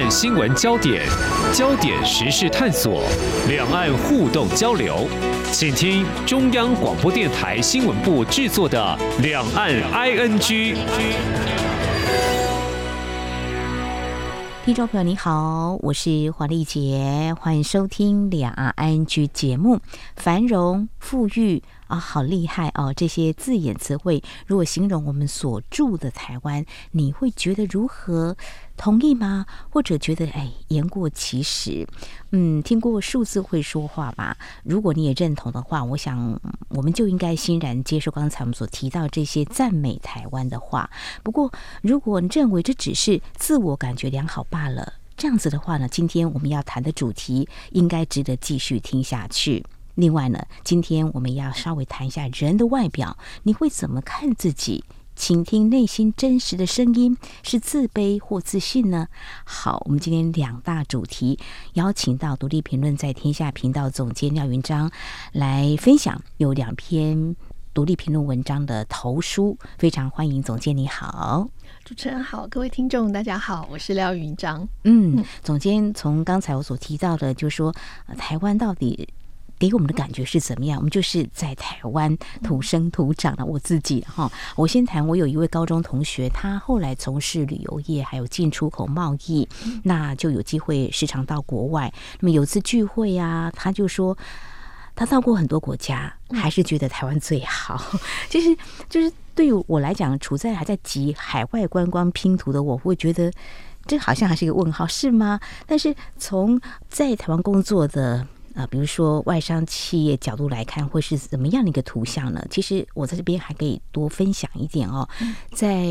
岸新闻焦点、焦点时事探索、两岸互动交流，请听中央广播电台新闻部制作的《两岸 ING》。听众朋友，你好，我是黄丽杰，欢迎收听《两岸 ING》节目，繁荣富裕。啊，好厉害哦！这些字眼词汇，如果形容我们所住的台湾，你会觉得如何？同意吗？或者觉得哎，言过其实？嗯，听过数字会说话吧？如果你也认同的话，我想我们就应该欣然接受刚才我们所提到这些赞美台湾的话。不过，如果你认为这只是自我感觉良好罢了，这样子的话呢，今天我们要谈的主题应该值得继续听下去。另外呢，今天我们要稍微谈一下人的外表，你会怎么看自己？倾听内心真实的声音，是自卑或自信呢？好，我们今天两大主题，邀请到独立评论在天下频道总监廖云章来分享，有两篇独立评论文章的投书，非常欢迎总监，你好，主持人好，各位听众大家好，我是廖云章。嗯，总监从刚才我所提到的，就是说台湾到底。给我们的感觉是怎么样？我们就是在台湾土生土长的。我自己哈，我先谈，我有一位高中同学，他后来从事旅游业，还有进出口贸易，那就有机会时常到国外。那么有次聚会啊，他就说他到过很多国家，还是觉得台湾最好。其 实就是对于我来讲，处在还在集海外观光拼图的我，会觉得这好像还是一个问号，是吗？但是从在台湾工作的。啊，比如说外商企业角度来看，会是怎么样的一个图像呢？其实我在这边还可以多分享一点哦。在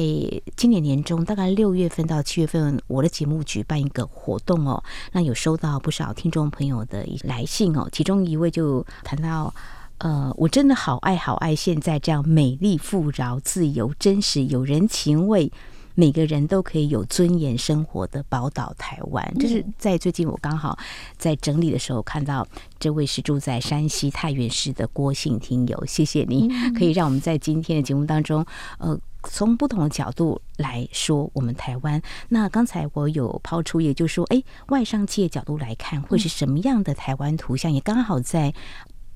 今年年中，大概六月份到七月份，我的节目举办一个活动哦，那有收到不少听众朋友的来信哦。其中一位就谈到，呃，我真的好爱好爱现在这样美丽、富饶、自由、真实、有人情味。每个人都可以有尊严生活的宝岛台湾，就是在最近我刚好在整理的时候看到，这位是住在山西太原市的郭姓听友，谢谢你，可以让我们在今天的节目当中，呃，从不同的角度来说我们台湾。那刚才我有抛出，也就是说，哎，外商企业角度来看，会是什么样的台湾图像？也刚好在。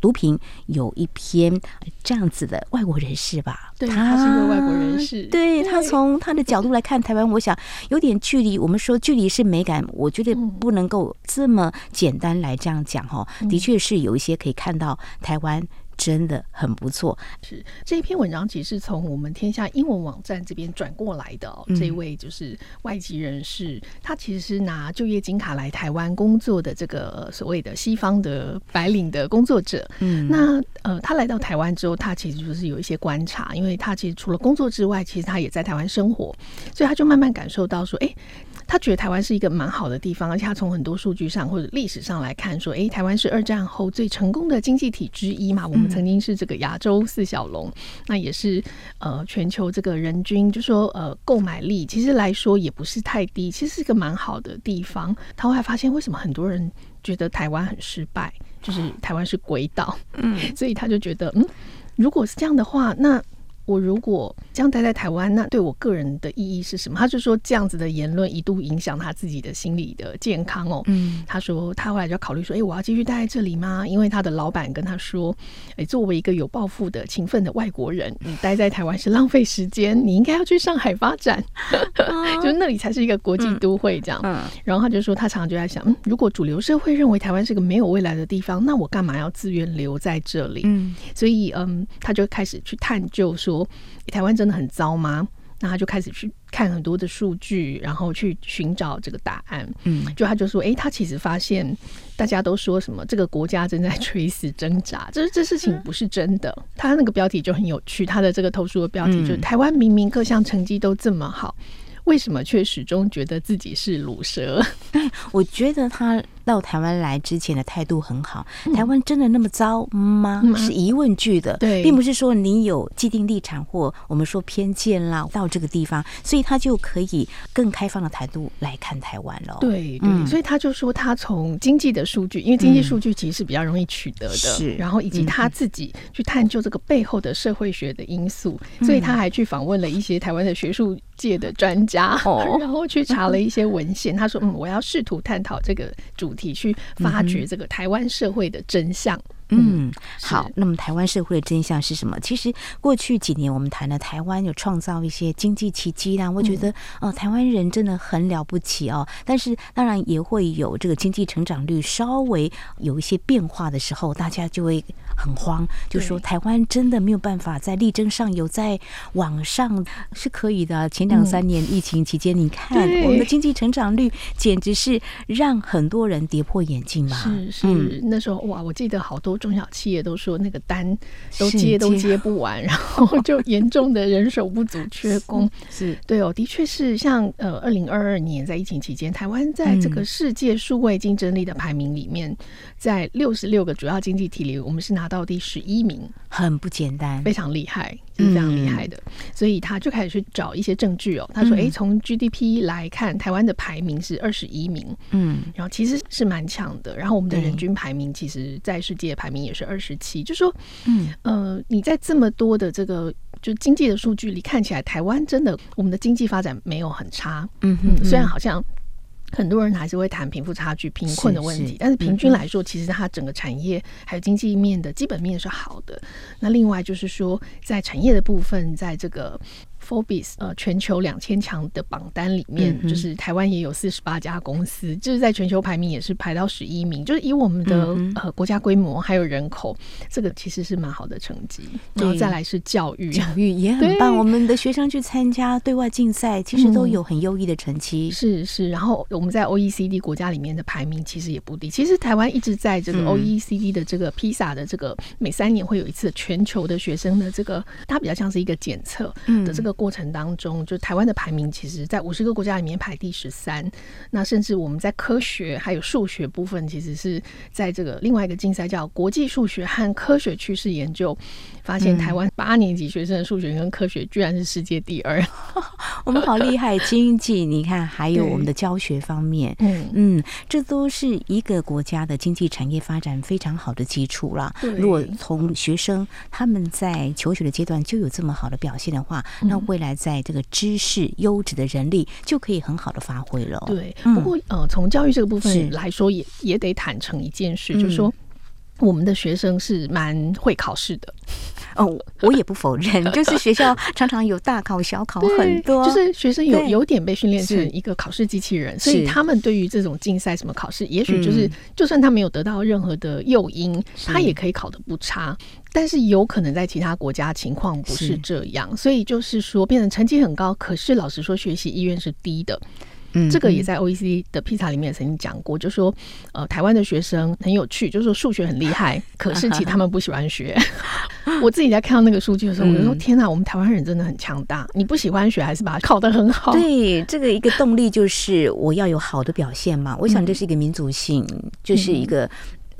毒品有一篇这样子的外国人士吧，对，他是一个外国人士，对，他从他的角度来看台湾，我想有点距离。我们说距离是美感，我觉得不能够这么简单来这样讲哈。的确是有一些可以看到台湾。真的很不错。是这一篇文章，其实是从我们天下英文网站这边转过来的哦。这位就是外籍人士，他其实是拿就业金卡来台湾工作的这个所谓的西方的白领的工作者。嗯，那呃，他来到台湾之后，他其实就是有一些观察，因为他其实除了工作之外，其实他也在台湾生活，所以他就慢慢感受到说，哎。他觉得台湾是一个蛮好的地方，而且他从很多数据上或者历史上来看，说，诶，台湾是二战后最成功的经济体之一嘛。我们曾经是这个亚洲四小龙，那也是呃全球这个人均就说呃购买力其实来说也不是太低，其实是一个蛮好的地方。他后来发现，为什么很多人觉得台湾很失败，就是台湾是鬼岛，嗯，所以他就觉得，嗯，如果是这样的话，那。我如果这样待在台湾，那对我个人的意义是什么？他就说这样子的言论一度影响他自己的心理的健康哦。嗯，他说他后来就要考虑说，哎、欸，我要继续待在这里吗？因为他的老板跟他说，哎、欸，作为一个有抱负的勤奋的外国人，你待在台湾是浪费时间，你应该要去上海发展，就是那里才是一个国际都会这样。嗯，然后他就说，他常常就在想，嗯，如果主流社会认为台湾是个没有未来的地方，那我干嘛要自愿留在这里？嗯，所以嗯，他就开始去探究说。说台湾真的很糟吗？那他就开始去看很多的数据，然后去寻找这个答案。嗯，就他就说，哎、欸，他其实发现大家都说什么这个国家正在垂死挣扎，这这事情不是真的。他那个标题就很有趣，他的这个投诉的标题就是“台湾明明各项成绩都这么好，为什么却始终觉得自己是鲁蛇？” 我觉得他到台湾来之前的态度很好，嗯、台湾真的那么糟吗？嗯、是疑问句的，对，并不是说你有既定立场或我们说偏见啦，到这个地方，所以他就可以更开放的态度来看台湾了。对对，嗯、所以他就说他从经济的数据，因为经济数据其实是比较容易取得的，是、嗯，然后以及他自己去探究这个背后的社会学的因素，嗯、所以他还去访问了一些台湾的学术界的专家，哦、然后去查了一些文献。他说：“嗯，我要试图探讨这个主题，去发掘这个台湾社会的真相。”嗯，好。那么台湾社会的真相是什么？其实过去几年我们谈了台湾有创造一些经济奇迹啦，我觉得哦，台湾人真的很了不起哦。但是当然也会有这个经济成长率稍微有一些变化的时候，大家就会很慌，就说台湾真的没有办法在力争上游，在网上是可以的。前两三年疫情期间，你看我们的经济成长率简直是让很多人跌破眼镜嘛。是是，那时候哇，我记得好多。中小企业都说那个单都接都接不完，然后就严重的人手不足、缺工。是对哦，的确是像呃，二零二二年在疫情期间，台湾在这个世界数位竞争力的排名里面，在六十六个主要经济体里，我们是拿到第十一名，很不简单，非常厉害。是非常厉害的，所以他就开始去找一些证据哦。他说：“哎，从 GDP 来看，台湾的排名是二十一名，嗯，然后其实是蛮强的。然后我们的人均排名，其实在世界排名也是二十七。就说，嗯呃，你在这么多的这个就经济的数据里看起来，台湾真的我们的经济发展没有很差，嗯哼，虽然好像。”很多人还是会谈贫富差距、贫困的问题，是是但是平均来说，嗯、其实它整个产业还有经济面的基本面是好的。那另外就是说，在产业的部分，在这个。Forbes 呃，全球两千强的榜单里面，嗯、就是台湾也有四十八家公司，就是在全球排名也是排到十一名，就是以我们的、嗯、呃国家规模还有人口，这个其实是蛮好的成绩。然后再来是教育，教育也很棒。我们的学生去参加对外竞赛，其实都有很优异的成绩。嗯、是是，然后我们在 OECD 国家里面的排名其实也不低。其实台湾一直在这个 OECD 的这个 PISA 的这个每三年会有一次全球的学生的这个，它比较像是一个检测的这个。过程当中，就台湾的排名，其实在五十个国家里面排第十三。那甚至我们在科学还有数学部分，其实是在这个另外一个竞赛叫国际数学和科学趋势研究，发现台湾八年级学生的数学跟科学居然是世界第二。嗯、我们好厉害！经济，你看，还有我们的教学方面，嗯嗯，这都是一个国家的经济产业发展非常好的基础了。如果从学生他们在求学的阶段就有这么好的表现的话，嗯、那未来在这个知识优质的人力就可以很好的发挥了。对，不过呃，从教育这个部分来说也，也也得坦诚一件事，是就是说我们的学生是蛮会考试的。哦，我也不否认，就是学校 常常有大考小考很多，就是学生有有点被训练成一个考试机器人，所以他们对于这种竞赛什么考试，也许就是就算他没有得到任何的诱因，他也可以考得不差。但是有可能在其他国家情况不是这样，所以就是说变成成绩很高，可是老实说学习意愿是低的。嗯，这个也在 OECD 的 PISA 里面曾经讲过，就说呃台湾的学生很有趣，就是说数学很厉害，可是其实他们不喜欢学。我自己在看到那个数据的时候，我就说天哪，我们台湾人真的很强大！你不喜欢学，还是把它考得很好？对，这个一个动力就是我要有好的表现嘛。我想这是一个民族性，就是一个。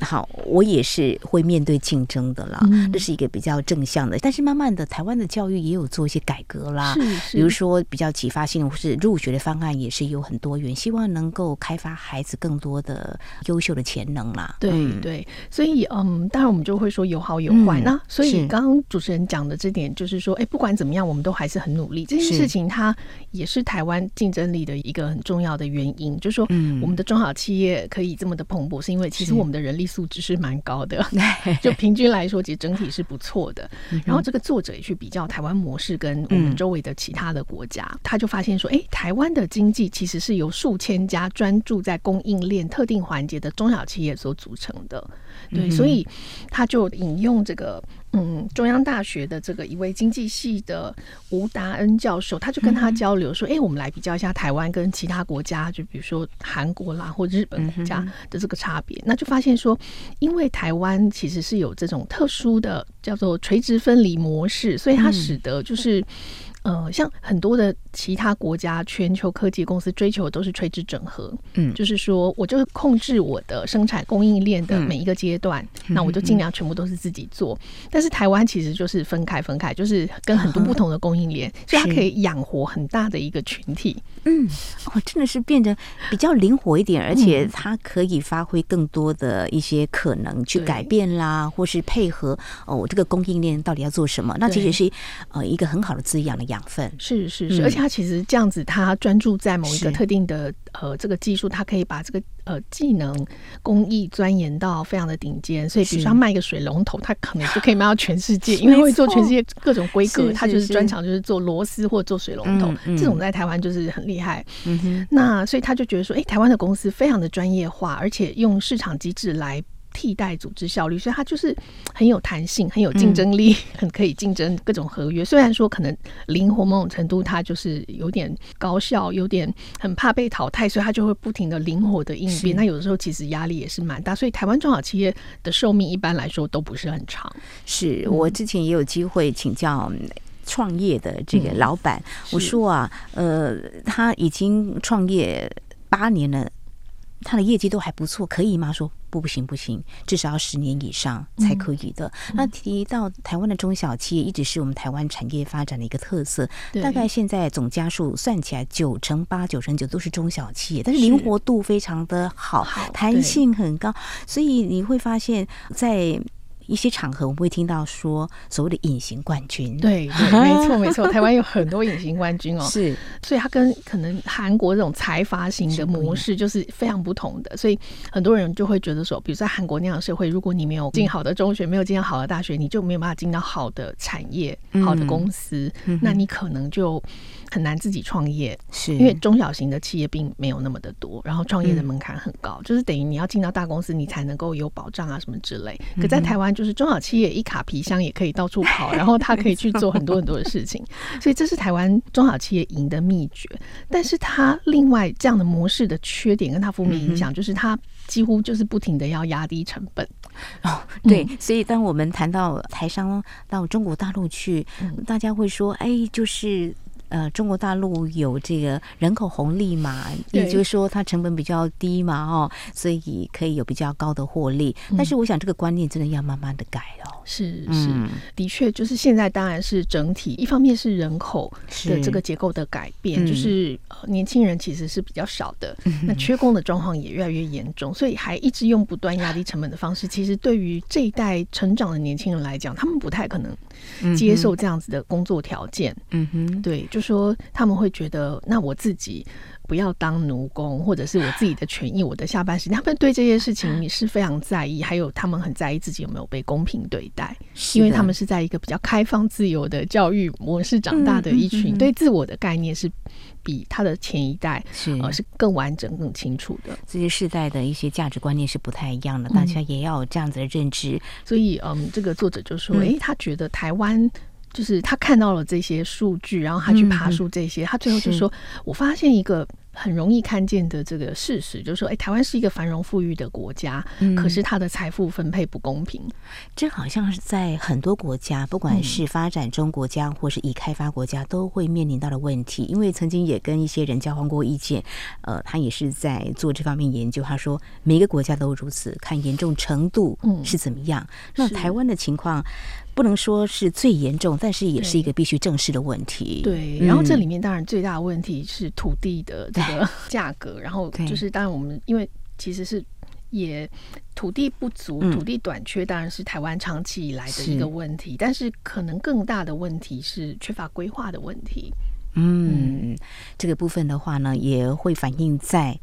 好，我也是会面对竞争的啦，嗯、这是一个比较正向的。但是慢慢的，台湾的教育也有做一些改革啦，是是比如说比较启发性的，或是入学的方案也是有很多元，希望能够开发孩子更多的优秀的潜能啦。对对，所以嗯，当然我们就会说有好有坏。嗯、那所以刚刚主持人讲的这点，就是说，哎，不管怎么样，我们都还是很努力。这件事情它也是台湾竞争力的一个很重要的原因，就是说，我们的中小企业可以这么的蓬勃，是因为其实我们的人力。素质是蛮高的，就平均来说，其实整体是不错的。然后这个作者也去比较台湾模式跟我们周围的其他的国家，他就发现说，哎，台湾的经济其实是由数千家专注在供应链特定环节的中小企业所组成的。对，所以他就引用这个。嗯，中央大学的这个一位经济系的吴达恩教授，他就跟他交流说：“哎、嗯欸，我们来比较一下台湾跟其他国家，就比如说韩国啦或日本国家的这个差别。嗯、那就发现说，因为台湾其实是有这种特殊的叫做垂直分离模式，所以它使得就是。嗯呃，像很多的其他国家，全球科技公司追求的都是垂直整合，嗯，就是说，我就是控制我的生产供应链的每一个阶段，嗯、那我就尽量全部都是自己做。嗯、但是台湾其实就是分开分开，就是跟很多不同的供应链，嗯、所以它可以养活很大的一个群体。嗯，哦，真的是变得比较灵活一点，而且它可以发挥更多的一些可能去改变啦，或是配合哦，我这个供应链到底要做什么？那其实是呃一个很好的滋养的养分。是是是，而且他其实这样子，他专注在某一个特定的呃这个技术，他可以把这个呃技能工艺钻研到非常的顶尖。所以，比如说他卖一个水龙头，他可能就可以卖到全世界，因为会做全世界各种规格。他就是专长就是做螺丝或做水龙头，这种在台湾就是很厉害。嗯哼，那所以他就觉得说，哎，台湾的公司非常的专业化，而且用市场机制来。替代组织效率，所以它就是很有弹性，很有竞争力，很可以竞争各种合约。虽然说可能灵活某种程度，它就是有点高效，有点很怕被淘汰，所以它就会不停的灵活的应变。那有的时候其实压力也是蛮大，所以台湾中小企业的寿命一般来说都不是很长。是我之前也有机会请教创业的这个老板，我说啊，呃，他已经创业八年了。他的业绩都还不错，可以吗？说不，不行，不行，至少要十年以上才可以的。嗯、那提到台湾的中小企业，一直是我们台湾产业发展的一个特色。大概现在总家数算起来，九成八、九成九都是中小企业，但是灵活度非常的好，弹性很高，所以你会发现在。一些场合我们会听到说所谓的隐形冠军，对，对，没错没错，台湾有很多隐形冠军哦，是，所以它跟可能韩国这种财阀型的模式就是非常不同的，所以很多人就会觉得说，比如在韩国那样的社会，如果你没有进好的中学，没有进好的大学，你就没有办法进到好的产业、好的公司，嗯、那你可能就。很难自己创业，是。因为中小型的企业并没有那么的多，然后创业的门槛很高，嗯、就是等于你要进到大公司，你才能够有保障啊什么之类。可在台湾，就是中小企业一卡皮箱也可以到处跑，然后他可以去做很多很多的事情，所以这是台湾中小企业赢的秘诀。但是它另外这样的模式的缺点跟它负面影响，就是它几乎就是不停的要压低成本。哦，对，所以当我们谈到台商到中国大陆去，大家会说，哎，就是。呃，中国大陆有这个人口红利嘛，也就是说它成本比较低嘛，哦，所以可以有比较高的获利。但是我想这个观念真的要慢慢的改哦。是是，的确，就是现在当然是整体，一方面是人口的这个结构的改变，就是年轻人其实是比较少的，那缺工的状况也越来越严重，所以还一直用不断压低成本的方式，其实对于这一代成长的年轻人来讲，他们不太可能接受这样子的工作条件。嗯哼，对，就。说他们会觉得，那我自己不要当奴工，或者是我自己的权益，我的下班时间，他们对这些事情是非常在意，还有他们很在意自己有没有被公平对待，因为他们是在一个比较开放、自由的教育模式长大的一群，对自我的概念是比他的前一代是呃是更完整、更清楚的。这些世代的一些价值观念是不太一样的，大家也要有这样子的认知。所以，嗯，这个作者就说，诶，他觉得台湾。就是他看到了这些数据，然后他去爬树这些，嗯、他最后就说：“我发现一个很容易看见的这个事实，就是说，哎，台湾是一个繁荣富裕的国家，嗯、可是它的财富分配不公平。这好像是在很多国家，不管是发展中国家或是已开发国家，都会面临到的问题。因为曾经也跟一些人交换过意见，呃，他也是在做这方面研究。他说，每个国家都如此，看严重程度是怎么样。嗯、那台湾的情况。”不能说是最严重，但是也是一个必须正视的问题。对，然后这里面当然最大的问题是土地的这 个价格，然后就是当然我们因为其实是也土地不足、土地短缺，当然是台湾长期以来的一个问题。但是可能更大的问题是缺乏规划的问题。嗯，这个部分的话呢，也会反映在。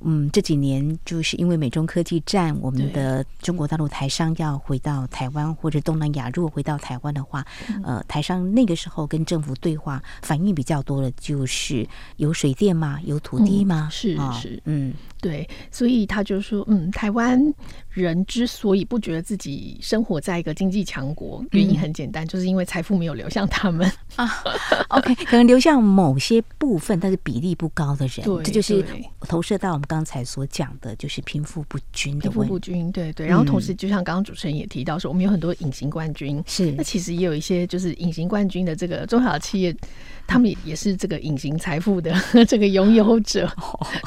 嗯，这几年就是因为美中科技战，我们的中国大陆台商要回到台湾或者东南亚，如果回到台湾的话，呃，台商那个时候跟政府对话反应比较多的，就是有水电吗？有土地吗？嗯、是是，嗯。对，所以他就说，嗯，台湾人之所以不觉得自己生活在一个经济强国，原因很简单，就是因为财富没有流向他们啊。OK，可能流向某些部分，但是比例不高的人，对这就是投射到我们刚才所讲的，就是贫富不均的问题。贫富不均，对对。然后同时，就像刚刚主持人也提到说，我们有很多隐形冠军，是那其实也有一些就是隐形冠军的这个中小企业。他们也是这个隐形财富的 这个拥有者，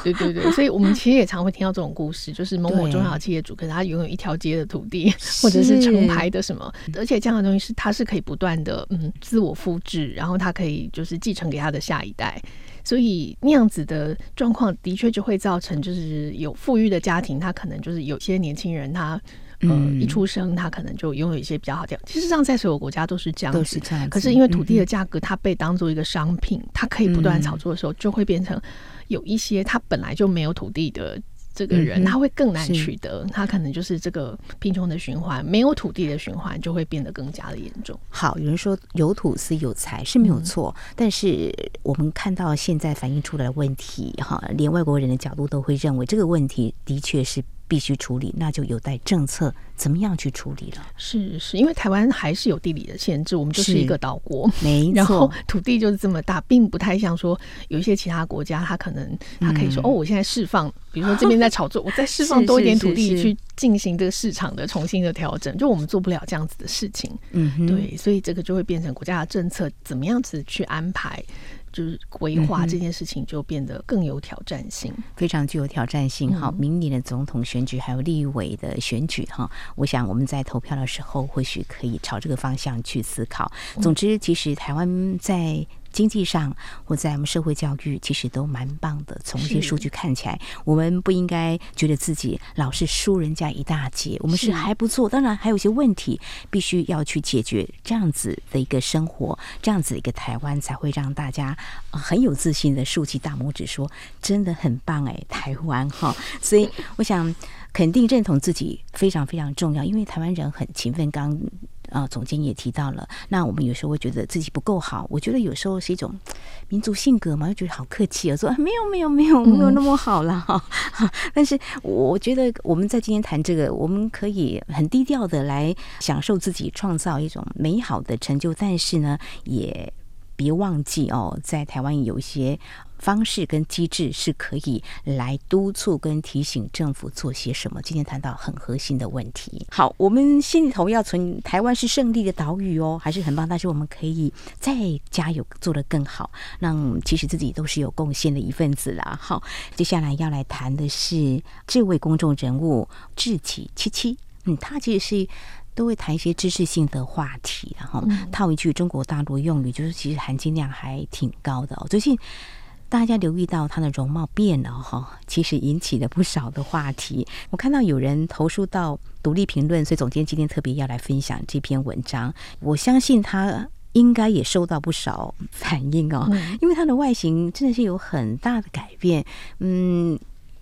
对对对，所以我们其实也常会听到这种故事，就是某某中小企业主，可是他拥有一条街的土地，或者是成排的什么，而且这样的东西是它是可以不断的嗯自我复制，然后他可以就是继承给他的下一代，所以那样子的状况的确就会造成就是有富裕的家庭，他可能就是有些年轻人他。嗯，一出生他可能就拥有一些比较好的。其实上，在所有国家都是这样子，都是这样。可是因为土地的价格，它被当做一个商品，它可以不断炒作的时候，就会变成有一些他本来就没有土地的这个人，他会更难取得。他可能就是这个贫穷的循环，没有土地的循环就会变得更加的严重。好，有人说有土是有财是没有错，但是我们看到现在反映出来的问题，哈，连外国人的角度都会认为这个问题的确是。必须处理，那就有待政策怎么样去处理了。是是，因为台湾还是有地理的限制，我们就是一个岛国，没 错。然后土地就是这么大，并不太像说有一些其他国家，他可能他可以说、嗯、哦，我现在释放，比如说这边在炒作，我再释放多一点土地去进行这个市场的重新的调整，就我们做不了这样子的事情。嗯，对，所以这个就会变成国家的政策怎么样子去安排。就是规划这件事情就变得更有挑战性，嗯、非常具有挑战性。哈、嗯，明年的总统选举还有立委的选举，哈，我想我们在投票的时候，或许可以朝这个方向去思考。总之，其实台湾在。经济上或在我们社会教育，其实都蛮棒的。从一些数据看起来，我们不应该觉得自己老是输人家一大截，我们是还不错。当然还有一些问题必须要去解决。这样子的一个生活，这样子一个台湾，才会让大家很有自信的竖起大拇指说：“真的很棒哎，台湾哈！” 所以我想肯定认同自己非常非常重要，因为台湾人很勤奋。刚。啊，总监也提到了，那我们有时候会觉得自己不够好。我觉得有时候是一种民族性格嘛，就觉得好客气啊，说没有没有没有没有那么好了哈。但是我觉得我们在今天谈这个，我们可以很低调的来享受自己创造一种美好的成就，但是呢，也别忘记哦，在台湾有一些。方式跟机制是可以来督促跟提醒政府做些什么。今天谈到很核心的问题。好，我们心里头要存台湾是胜利的岛屿哦，还是很棒。但是我们可以再加油，做得更好，让其实自己都是有贡献的一份子啦。好，接下来要来谈的是这位公众人物志祺七七。嗯，他其实是都会谈一些知识性的话题，然后套一句中国大陆用语，就是其实含金量还挺高的哦。最近。大家留意到他的容貌变了哈，其实引起了不少的话题。我看到有人投诉到独立评论，所以总监今天特别要来分享这篇文章。我相信他应该也收到不少反应哦，因为他的外形真的是有很大的改变。嗯，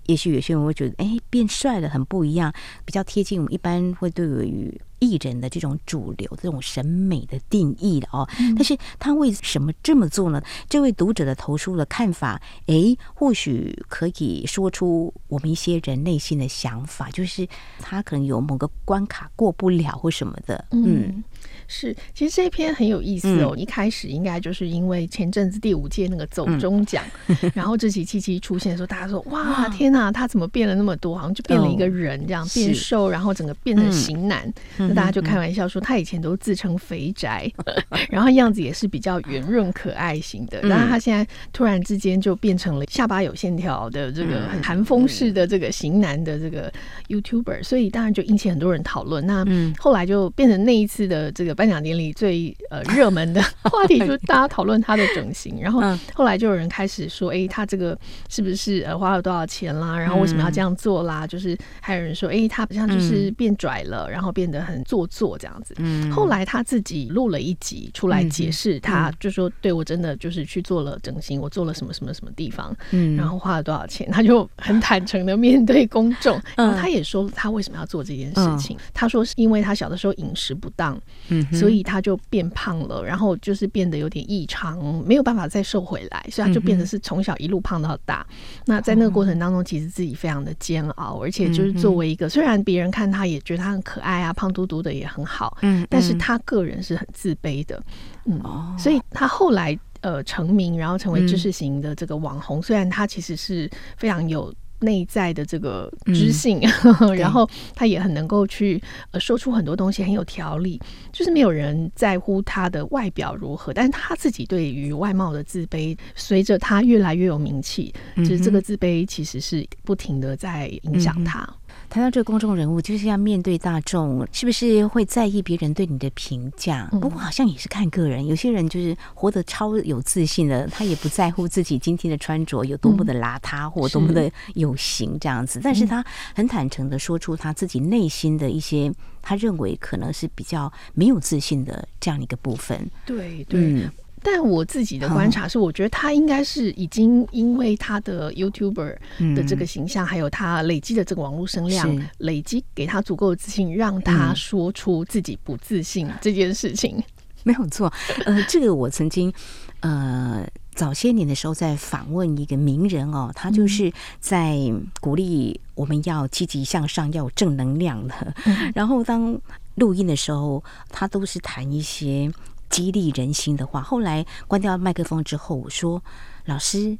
也许有些人会觉得，哎，变帅了，很不一样，比较贴近我们一般会对于。艺人的这种主流这种审美的定义的哦，但是他为什么这么做呢？这位读者的投书的看法，诶，或许可以说出我们一些人内心的想法，就是他可能有某个关卡过不了或什么的，嗯。是，其实这一篇很有意思哦。嗯、一开始应该就是因为前阵子第五届那个走中奖，嗯、然后这期七七出现的时候，大家说哇，天哪，他怎么变了那么多？好像就变了一个人这样，哦、变瘦，然后整个变成型男。嗯、那大家就开玩笑说，他以前都自称肥宅，嗯、然后样子也是比较圆润可爱型的。然后他现在突然之间就变成了下巴有线条的这个很韩风式的这个型男的这个 YouTuber，所以当然就引起很多人讨论。那后来就变成那一次的这个。颁奖典礼最呃 热门的话题就是大家讨论他的整形，然后后来就有人开始说，哎，他这个是不是呃花了多少钱啦？然后为什么要这样做啦？就是还有人说，哎，他好像就是变拽了，然后变得很做作这样子。嗯，后来他自己录了一集出来解释，他就说，对我真的就是去做了整形，我做了什么什么什么地方，嗯，然后花了多少钱，他就很坦诚的面对公众，然后他也说他为什么要做这件事情，他说是因为他小的时候饮食不当，嗯。所以他就变胖了，然后就是变得有点异常，没有办法再瘦回来，所以他就变得是从小一路胖到大。那在那个过程当中，其实自己非常的煎熬，而且就是作为一个虽然别人看他也觉得他很可爱啊，胖嘟嘟的也很好，嗯，但是他个人是很自卑的，嗯，所以他后来呃成名，然后成为知识型的这个网红，虽然他其实是非常有。内在的这个知性，嗯、然后他也很能够去呃说出很多东西，很有条理。就是没有人在乎他的外表如何，但是他自己对于外貌的自卑，随着他越来越有名气，嗯、就是这个自卑其实是不停的在影响他。嗯谈到这个公众人物，就是要面对大众，是不是会在意别人对你的评价？不过好像也是看个人，有些人就是活得超有自信的，他也不在乎自己今天的穿着有多么的邋遢或多么的有型这样子，但是他很坦诚的说出他自己内心的一些，他认为可能是比较没有自信的这样一个部分。对对。嗯但我自己的观察是，我觉得他应该是已经因为他的 YouTuber 的这个形象，还有他累积的这个网络声量，累积给他足够的自信，让他说出自己不自信这件事情。没有错，呃，这个我曾经呃早些年的时候在访问一个名人哦，他就是在鼓励我们要积极向上，要有正能量的。然后当录音的时候，他都是谈一些。激励人心的话。后来关掉麦克风之后，我说：“老师，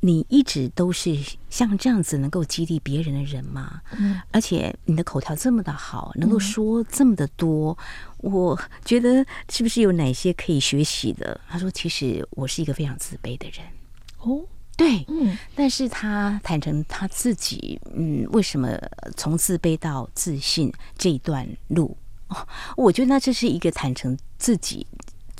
你一直都是像这样子能够激励别人的人吗？嗯，而且你的口条这么的好，能够说这么的多，我觉得是不是有哪些可以学习的？”他说：“其实我是一个非常自卑的人。”哦，对，嗯，但是他坦诚他自己，嗯，为什么从自卑到自信这一段路？哦我觉得那这是一个坦诚自己，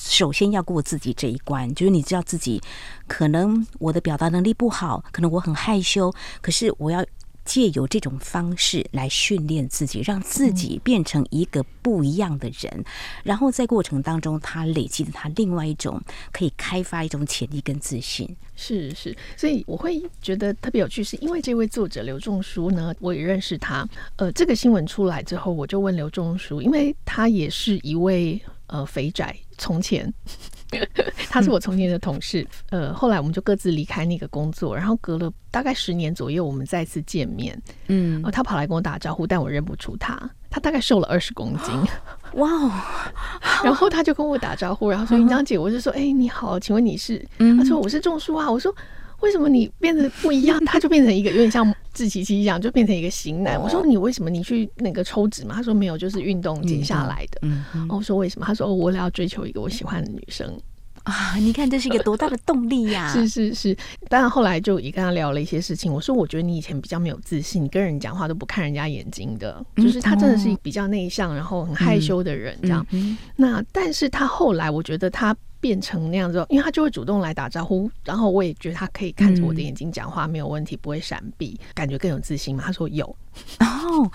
首先要过自己这一关，就是你知道自己可能我的表达能力不好，可能我很害羞，可是我要。借由这种方式来训练自己，让自己变成一个不一样的人，嗯、然后在过程当中，他累积了他另外一种可以开发一种潜力跟自信。是是，所以我会觉得特别有趣，是因为这位作者刘仲书呢，我也认识他。呃，这个新闻出来之后，我就问刘仲书，因为他也是一位呃肥宅，从前。他是我从前的同事，呃，后来我们就各自离开那个工作，然后隔了大概十年左右，我们再次见面，嗯，他跑来跟我打招呼，但我认不出他，他大概瘦了二十公斤，哇哦，然后他就跟我打招呼，然后说云章姐，我就说，哎、欸，你好，请问你是？他说我是仲书啊，我说。为什么你变得不一样？他就变成一个有点像自欺欺一样，就变成一个型男。我说你为什么你去那个抽脂嘛？他说没有，就是运动减下来的。嗯，我说为什么？他说哦，我要追求一个我喜欢的女生啊！你看这是一个多大的动力呀！是 是是。当然后来就也跟他聊了一些事情。我说我觉得你以前比较没有自信，你跟人讲话都不看人家眼睛的，就是他真的是比较内向，然后很害羞的人这样。那但是他后来我觉得他。变成那样子，因为他就会主动来打招呼，然后我也觉得他可以看着我的眼睛讲话，没有问题，不会闪避，感觉更有自信嘛。他说有。哦，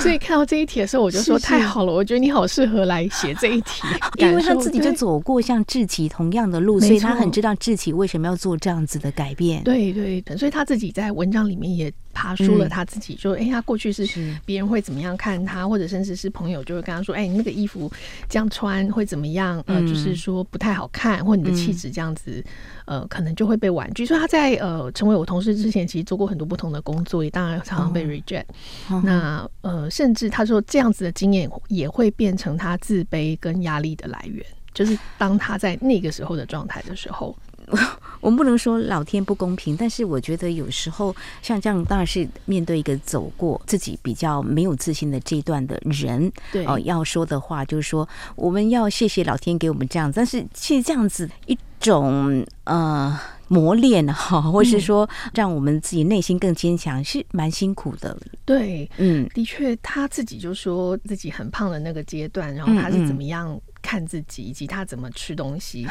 所以看到这一题的时候，我就说太好了，我觉得你好适合来写这一题，因为他自己就走过像志奇同样的路，所以他很知道志奇为什么要做这样子的改变。对对，所以他自己在文章里面也爬梳了他自己，说，哎，他过去是别人会怎么样看他，或者甚至是朋友就会跟他说，哎，你那个衣服这样穿会怎么样？呃，就是说不太好看，或你的气质这样子。呃，可能就会被婉拒。所以他在呃成为我同事之前，其实做过很多不同的工作，也当然常常被 reject。Oh. 那呃，甚至他说这样子的经验也会变成他自卑跟压力的来源，就是当他在那个时候的状态的时候。我们不能说老天不公平，但是我觉得有时候像这样，当然是面对一个走过自己比较没有自信的这一段的人，对哦，要说的话就是说，我们要谢谢老天给我们这样子，但是其实这样子一种呃磨练 哈，或是说让我们自己内心更坚强，是蛮辛苦的。对，嗯，的确，他自己就说自己很胖的那个阶段，然后他是怎么样看自己，以及他怎么吃东西。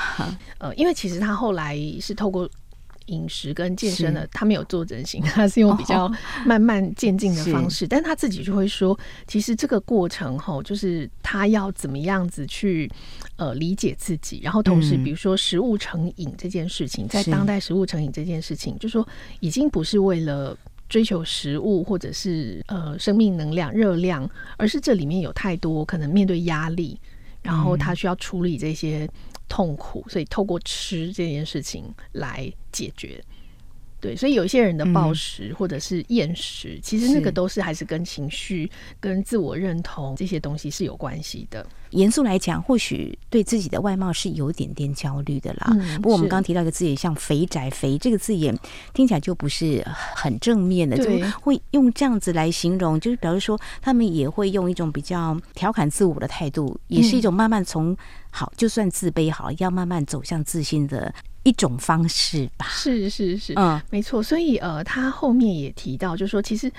呃，因为其实他后来是透过饮食跟健身的，他没有做整形，他是用比较慢慢渐进的方式，但他自己就会说，其实这个过程吼，就是他要怎么样子去。呃，理解自己，然后同时，比如说食物成瘾这件事情，嗯、在当代食物成瘾这件事情，是就说已经不是为了追求食物或者是呃生命能量热量，而是这里面有太多可能面对压力，然后他需要处理这些痛苦，嗯、所以透过吃这件事情来解决。对，所以有一些人的暴食或者是厌食，嗯、其实那个都是还是跟情绪、跟自我认同这些东西是有关系的。严肃来讲，或许对自己的外貌是有点点焦虑的啦。嗯、不过我们刚刚提到一个字眼，像“肥宅”，“肥”这个字眼听起来就不是很正面的，就会用这样子来形容，就是表示说他们也会用一种比较调侃自我的态度，也是一种慢慢从好，就算自卑好，要慢慢走向自信的一种方式吧。是是是，嗯，没错。所以呃，他后面也提到，就是说其实。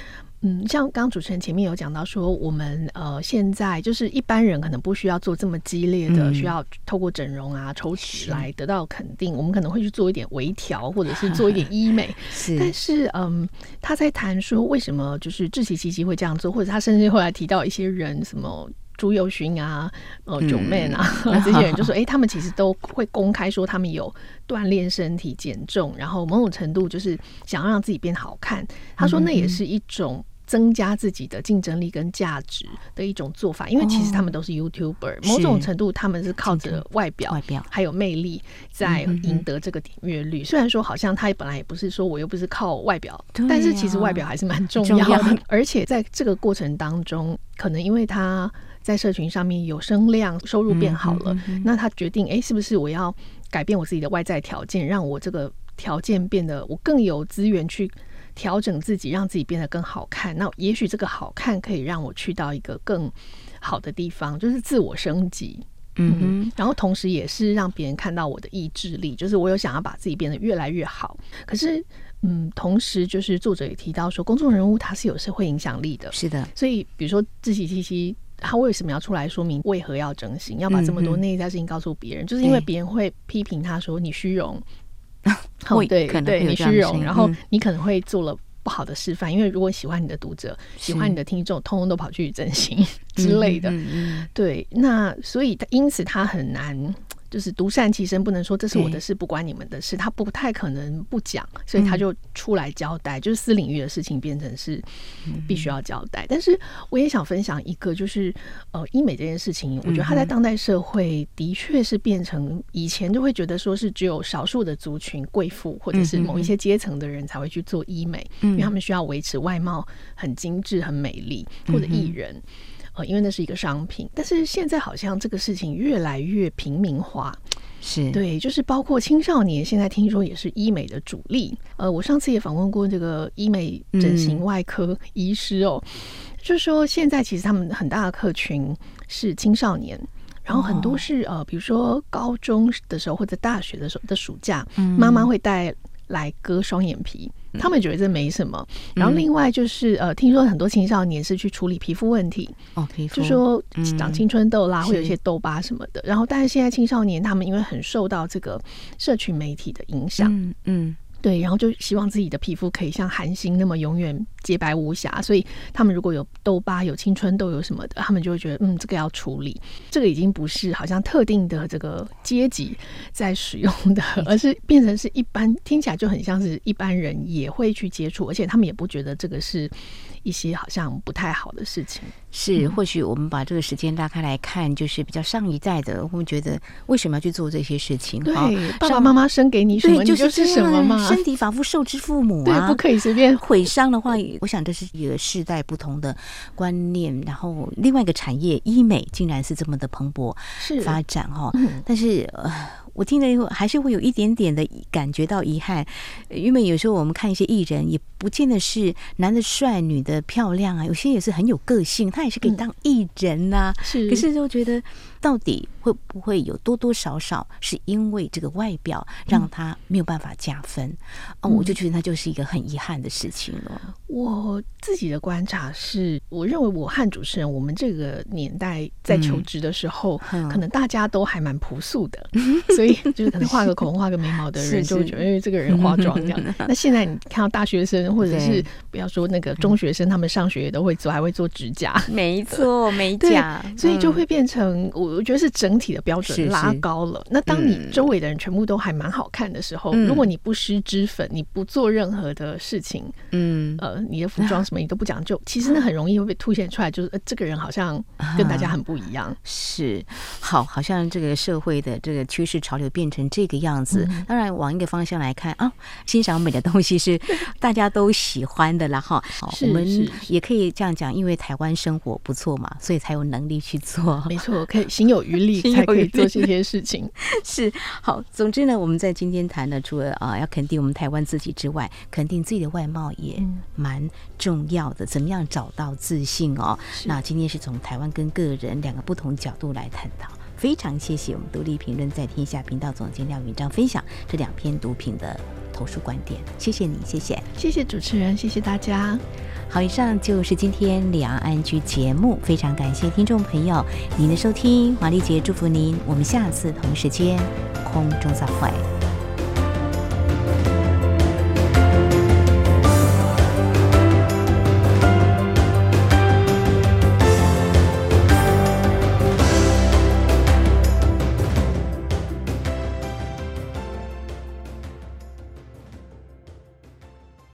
嗯，像刚刚主持人前面有讲到说，我们呃现在就是一般人可能不需要做这么激烈的，嗯、需要透过整容啊、抽脂来得到肯定。我们可能会去做一点微调，或者是做一点 医美。是，但是嗯，他在谈说为什么就是志祺七七会这样做，或者他甚至后来提到一些人，什么朱宥勋啊、呃 Joeman 啊、嗯、这些人，就说哎、欸，他们其实都会公开说他们有锻炼身体、减重，然后某种程度就是想要让自己变好看。他说那也是一种。增加自己的竞争力跟价值的一种做法，因为其实他们都是 YouTuber，、哦、某种程度他们是靠着外表、外表还有魅力在赢得这个点阅率。虽然说好像他本来也不是说我又不是靠外表，啊、但是其实外表还是蛮重要的。要 而且在这个过程当中，可能因为他在社群上面有声量，收入变好了，那他决定，哎、欸，是不是我要改变我自己的外在条件，让我这个条件变得我更有资源去。调整自己，让自己变得更好看。那也许这个好看可以让我去到一个更好的地方，就是自我升级。嗯哼，嗯，然后同时也是让别人看到我的意志力，就是我有想要把自己变得越来越好。可是，嗯，同时就是作者也提到说，公众人物他是有社会影响力的。是的，所以比如说自己七七，他为什么要出来说明为何要整形，要把这么多内在事情告诉别人，嗯、就是因为别人会批评他说你虚荣。会对对，你虚荣，然后你可能会做了不好的示范，因为如果喜欢你的读者、喜欢你的听众，通通都跑去整形 之类的，对，那所以他因此他很难。就是独善其身，不能说这是我的事，不关你们的事。他不太可能不讲，所以他就出来交代。就是私领域的事情变成是必须要交代。但是我也想分享一个，就是呃，医美这件事情，我觉得它在当代社会的确是变成以前就会觉得说是只有少数的族群、贵妇或者是某一些阶层的人才会去做医美，因为他们需要维持外貌很精致、很美丽，或者艺人。呃，因为那是一个商品，但是现在好像这个事情越来越平民化，是。对，就是包括青少年，现在听说也是医美的主力。呃，我上次也访问过这个医美整形外科医师哦，嗯、就是说现在其实他们很大的客群是青少年，然后很多是呃，比如说高中的时候或者大学的时候的暑假，妈妈会带来割双眼皮。他们觉得这没什么，然后另外就是呃，听说很多青少年是去处理皮肤问题哦，皮肤就说长青春痘啦，会有一些痘疤什么的。然后，但是现在青少年他们因为很受到这个社群媒体的影响，嗯嗯。对，然后就希望自己的皮肤可以像韩星那么永远洁白无瑕，所以他们如果有痘疤、有青春痘、有什么的，他们就会觉得，嗯，这个要处理。这个已经不是好像特定的这个阶级在使用的，而是变成是一般，听起来就很像是一般人也会去接触，而且他们也不觉得这个是。一些好像不太好的事情，是或许我们把这个时间拉开来看，就是比较上一代的，我们觉得为什么要去做这些事情？对，爸爸妈妈生给你什么，你就是什么嘛。身体仿佛受之父母啊，对，不可以随便毁伤的话，我想这是一个世代不同的观念。然后另外一个产业医美竟然是这么的蓬勃发展哈，但是呃。我听了以后，还是会有一点点的感觉到遗憾，因为有时候我们看一些艺人，也不见得是男的帅、女的漂亮啊，有些也是很有个性，他也是可以当艺人呐、啊。是，可是就觉得。到底会不会有多多少少是因为这个外表让他没有办法加分？哦、嗯，我就觉得那就是一个很遗憾的事情了。我自己的观察是，我认为我和主持人我们这个年代在求职的时候，嗯、可能大家都还蛮朴素的，嗯、所以就是可能画个口红、画个眉毛的人就会觉得，因为这个人化妆这样。那现在你看到大学生或者是不要说那个中学生，他们上学也都会做，还会做指甲，没错，美甲，所以就会变成我。我觉得是整体的标准拉高了。是是，那当你周围的人全部都还蛮好看的时候，嗯、如果你不施脂粉，你不做任何的事情，嗯，呃，你的服装什么你都不讲究，其实那很容易会被凸显出来，就是、呃、这个人好像跟大家很不一样。是，好，好像这个社会的这个趋势潮。流变成这个样子。嗯、当然，往一个方向来看啊，欣赏美的东西是 大家都喜欢的了哈。好，我们也可以这样讲，因为台湾生活不错嘛，所以才有能力去做。没错，可以心有余力才可以做这些事情。是好，总之呢，我们在今天谈的，除了啊要肯定我们台湾自己之外，肯定自己的外貌也蛮重要的。怎么样找到自信哦？那今天是从台湾跟个人两个不同角度来探讨。非常谢谢我们独立评论在天下频道总监廖云章分享这两篇读品的投书观点。谢谢你，谢谢，谢谢主持人，谢谢大家。好，以上就是今天两岸 ING 节目，非常感谢听众朋友您的收听，华丽姐祝福您，我们下次同一时间空中再会。